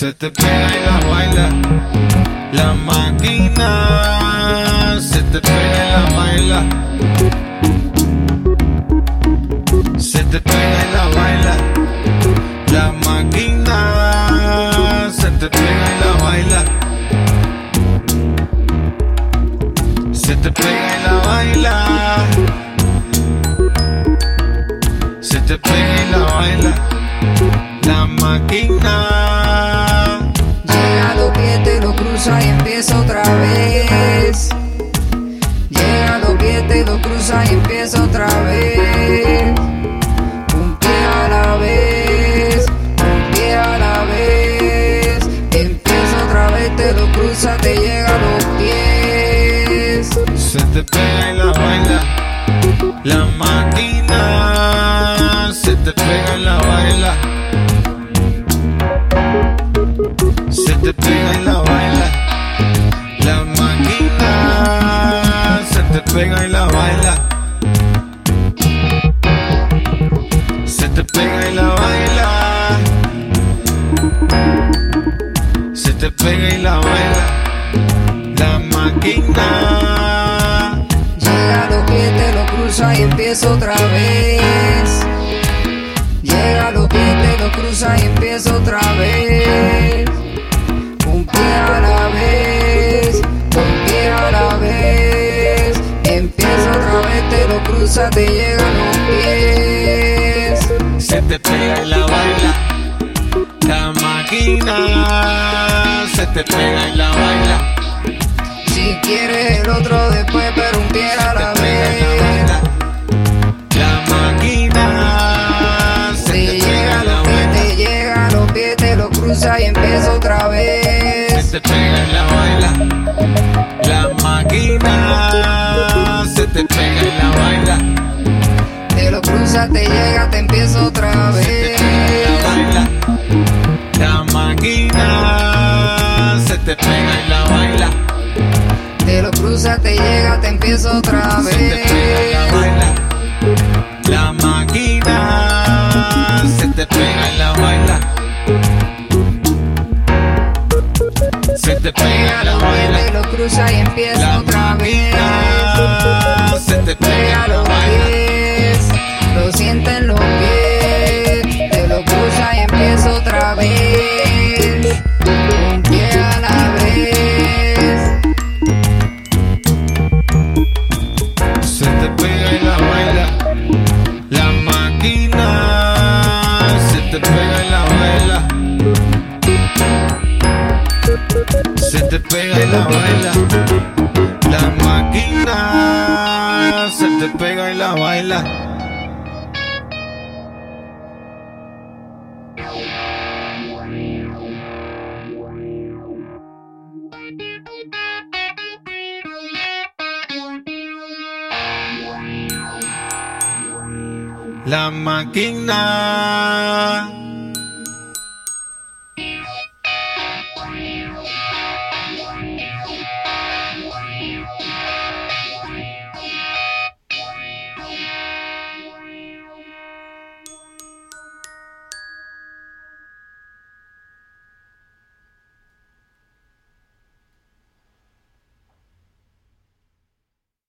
Se te pega y la baila. La máquina se te pega y la baila. Se te pega y la baila. La máquina se te pega y la baila. Se te pega y la baila. Se te pega y la baila. La máquina. Cruza y empieza otra vez. Llega lo que te lo cruza y empieza otra vez. Un pie a la vez, un pie a la vez. Empieza otra vez, te lo cruza, te llega a los pies. Se te pega y la baila. La máquina pega y la baila. Se te pega y la baila. Se te pega y la baila. La máquina. Llega lo que te lo cruza y empieza otra vez. Llega lo que te lo cruza y empieza otra vez. Se te pega y la baila. La máquina se te pega y la baila. Si quieres el otro después, pero un pie a la Te la vez. baila. La máquina se Si te llega pega y la lo que baila. te llega a los pies, te lo cruza y empieza otra vez. Se te pega y la baila. Te lo cruza, te llega, te empieza otra Se te vez. pega y la máquina se te pega y la baila. Te lo cruza, te llega, te empieza otra Se te pega y la vez. baila. La máquina se te pega y la baila. Se te pega y la baila. Te lo cruza y empieza otra vez. Se te pega la baila. La máquina se te pega y la baila. La máquina